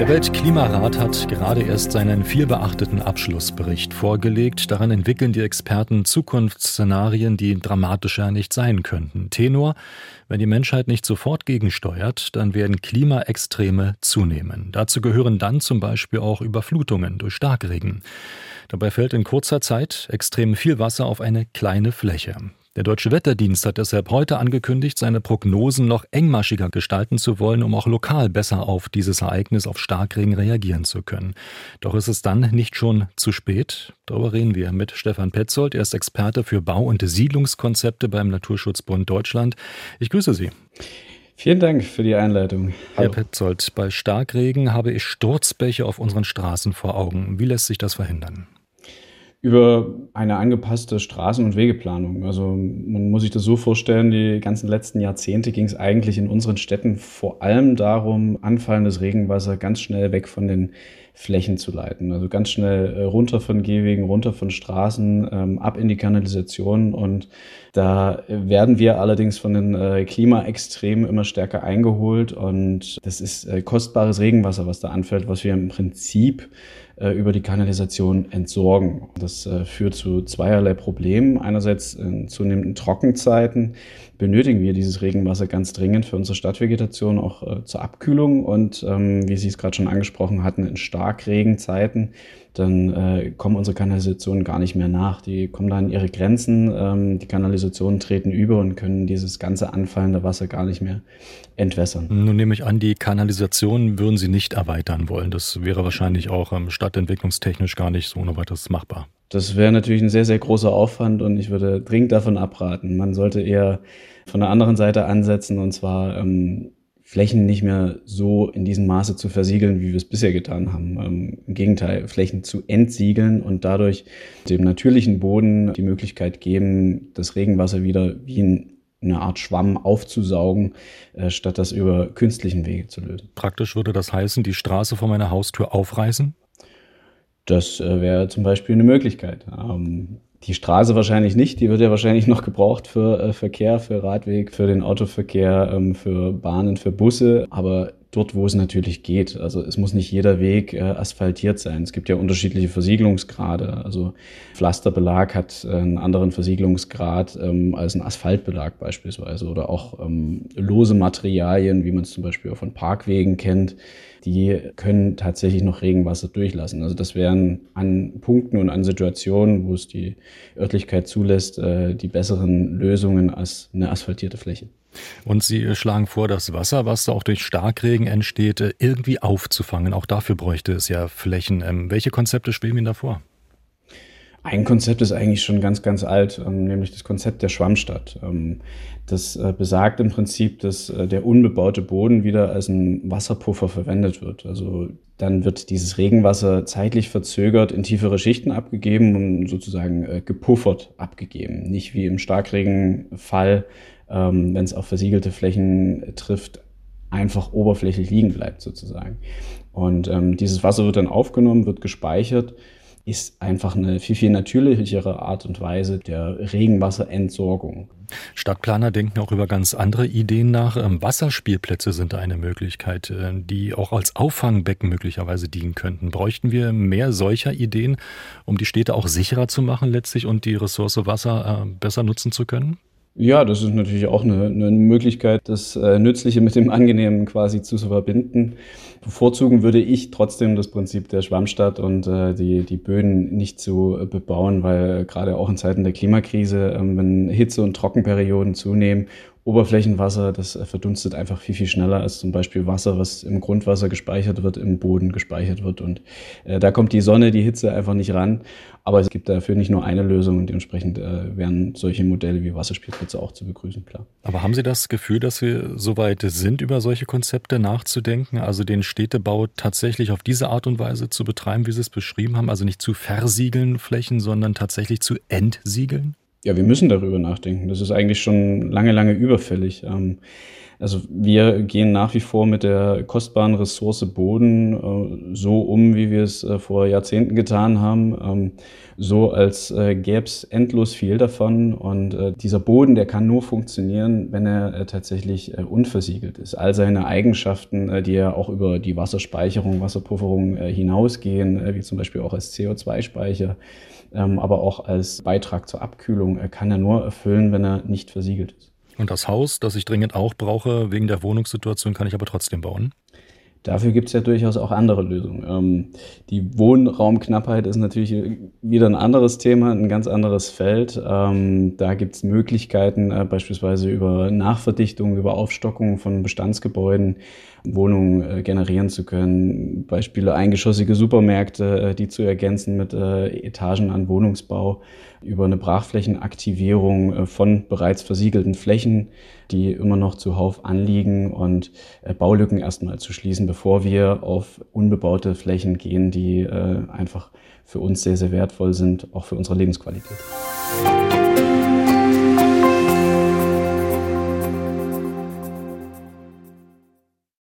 Der Weltklimarat hat gerade erst seinen vielbeachteten Abschlussbericht vorgelegt. Daran entwickeln die Experten Zukunftsszenarien, die dramatischer nicht sein könnten. Tenor, wenn die Menschheit nicht sofort gegensteuert, dann werden Klimaextreme zunehmen. Dazu gehören dann zum Beispiel auch Überflutungen durch Starkregen. Dabei fällt in kurzer Zeit extrem viel Wasser auf eine kleine Fläche. Der Deutsche Wetterdienst hat deshalb heute angekündigt, seine Prognosen noch engmaschiger gestalten zu wollen, um auch lokal besser auf dieses Ereignis, auf Starkregen reagieren zu können. Doch ist es dann nicht schon zu spät? Darüber reden wir mit Stefan Petzold. Er ist Experte für Bau- und Siedlungskonzepte beim Naturschutzbund Deutschland. Ich grüße Sie. Vielen Dank für die Einleitung. Hallo. Herr Petzold, bei Starkregen habe ich Sturzbäche auf unseren Straßen vor Augen. Wie lässt sich das verhindern? Über eine angepasste Straßen- und Wegeplanung. Also man muss sich das so vorstellen, die ganzen letzten Jahrzehnte ging es eigentlich in unseren Städten vor allem darum, anfallendes Regenwasser ganz schnell weg von den Flächen zu leiten. Also ganz schnell äh, runter von Gehwegen, runter von Straßen, ähm, ab in die Kanalisation. Und da werden wir allerdings von den äh, Klimaextremen immer stärker eingeholt. Und das ist äh, kostbares Regenwasser, was da anfällt, was wir im Prinzip über die Kanalisation entsorgen. Das äh, führt zu zweierlei Problemen. Einerseits in zunehmenden Trockenzeiten benötigen wir dieses Regenwasser ganz dringend für unsere Stadtvegetation, auch äh, zur Abkühlung. Und ähm, wie Sie es gerade schon angesprochen hatten, in Starkregenzeiten, dann äh, kommen unsere Kanalisationen gar nicht mehr nach. Die kommen da an ihre Grenzen. Ähm, die Kanalisationen treten über und können dieses ganze anfallende Wasser gar nicht mehr entwässern. Nun nehme ich an, die Kanalisation würden Sie nicht erweitern wollen. Das wäre wahrscheinlich auch ähm, stadtentwicklungstechnisch gar nicht so ohne weiteres machbar. Das wäre natürlich ein sehr, sehr großer Aufwand und ich würde dringend davon abraten. Man sollte eher von der anderen Seite ansetzen und zwar ähm, Flächen nicht mehr so in diesem Maße zu versiegeln, wie wir es bisher getan haben. Ähm, Im Gegenteil, Flächen zu entsiegeln und dadurch dem natürlichen Boden die Möglichkeit geben, das Regenwasser wieder wie ein eine Art Schwamm aufzusaugen, äh, statt das über künstlichen Wege zu lösen. Praktisch würde das heißen, die Straße vor meiner Haustür aufreißen? Das äh, wäre zum Beispiel eine Möglichkeit. Ähm, die Straße wahrscheinlich nicht, die wird ja wahrscheinlich noch gebraucht für äh, Verkehr, für Radweg, für den Autoverkehr, ähm, für Bahnen, für Busse, aber dort, wo es natürlich geht. Also es muss nicht jeder Weg äh, asphaltiert sein. Es gibt ja unterschiedliche Versiegelungsgrade. Also Pflasterbelag hat äh, einen anderen Versiegelungsgrad ähm, als ein Asphaltbelag beispielsweise oder auch ähm, lose Materialien, wie man es zum Beispiel auch von Parkwegen kennt die können tatsächlich noch Regenwasser durchlassen. Also das wären an Punkten und an Situationen, wo es die Örtlichkeit zulässt, äh, die besseren Lösungen als eine asphaltierte Fläche. Und Sie schlagen vor, das Wasser, was da auch durch Starkregen entsteht, äh, irgendwie aufzufangen. Auch dafür bräuchte es ja Flächen. Ähm, welche Konzepte schweben Ihnen da vor? Ein Konzept ist eigentlich schon ganz, ganz alt, ähm, nämlich das Konzept der Schwammstadt. Ähm, das äh, besagt im Prinzip, dass äh, der unbebaute Boden wieder als ein Wasserpuffer verwendet wird. Also dann wird dieses Regenwasser zeitlich verzögert in tiefere Schichten abgegeben und sozusagen äh, gepuffert abgegeben. Nicht wie im Starkregenfall, ähm, wenn es auf versiegelte Flächen trifft, einfach oberflächlich liegen bleibt sozusagen. Und ähm, dieses Wasser wird dann aufgenommen, wird gespeichert ist einfach eine viel, viel natürlichere Art und Weise der Regenwasserentsorgung. Stadtplaner denken auch über ganz andere Ideen nach. Ähm, Wasserspielplätze sind eine Möglichkeit, äh, die auch als Auffangbecken möglicherweise dienen könnten. Bräuchten wir mehr solcher Ideen, um die Städte auch sicherer zu machen letztlich und die Ressource Wasser äh, besser nutzen zu können? Ja, das ist natürlich auch eine, eine Möglichkeit, das äh, Nützliche mit dem Angenehmen quasi zu verbinden. Bevorzugen würde ich trotzdem das Prinzip der Schwammstadt und äh, die, die Böden nicht zu äh, bebauen, weil gerade auch in Zeiten der Klimakrise, ähm, wenn Hitze- und Trockenperioden zunehmen Oberflächenwasser, das verdunstet einfach viel, viel schneller als zum Beispiel Wasser, was im Grundwasser gespeichert wird, im Boden gespeichert wird. Und äh, da kommt die Sonne, die Hitze einfach nicht ran. Aber es gibt dafür nicht nur eine Lösung und dementsprechend äh, wären solche Modelle wie Wasserspielplätze auch zu begrüßen, klar. Aber haben Sie das Gefühl, dass wir so weit sind, über solche Konzepte nachzudenken? Also den Städtebau tatsächlich auf diese Art und Weise zu betreiben, wie Sie es beschrieben haben? Also nicht zu versiegeln Flächen, sondern tatsächlich zu entsiegeln? Ja, wir müssen darüber nachdenken. Das ist eigentlich schon lange, lange überfällig. Ähm, also wir gehen nach wie vor mit der kostbaren Ressource Boden äh, so um, wie wir es äh, vor Jahrzehnten getan haben, ähm, so als äh, gäbe es endlos viel davon. Und dieser Boden, der kann nur funktionieren, wenn er tatsächlich unversiegelt ist. All seine Eigenschaften, die ja auch über die Wasserspeicherung, Wasserpufferung hinausgehen, wie zum Beispiel auch als CO2-Speicher, ähm, aber auch als Beitrag zur Abkühlung, äh, kann er nur erfüllen, wenn er nicht versiegelt ist. Und das Haus, das ich dringend auch brauche, wegen der Wohnungssituation, kann ich aber trotzdem bauen? Dafür gibt es ja durchaus auch andere Lösungen. Ähm, die Wohnraumknappheit ist natürlich wieder ein anderes Thema, ein ganz anderes Feld. Ähm, da gibt es Möglichkeiten, äh, beispielsweise über Nachverdichtung, über Aufstockung von Bestandsgebäuden Wohnungen äh, generieren zu können. Beispiele eingeschossige Supermärkte, äh, die zu ergänzen mit äh, Etagen an Wohnungsbau über eine Brachflächenaktivierung äh, von bereits versiegelten Flächen, die immer noch zuhauf anliegen und äh, Baulücken erstmal zu schließen, bevor wir auf unbebaute Flächen gehen, die äh, einfach für uns sehr, sehr wertvoll sind, auch für unsere Lebensqualität.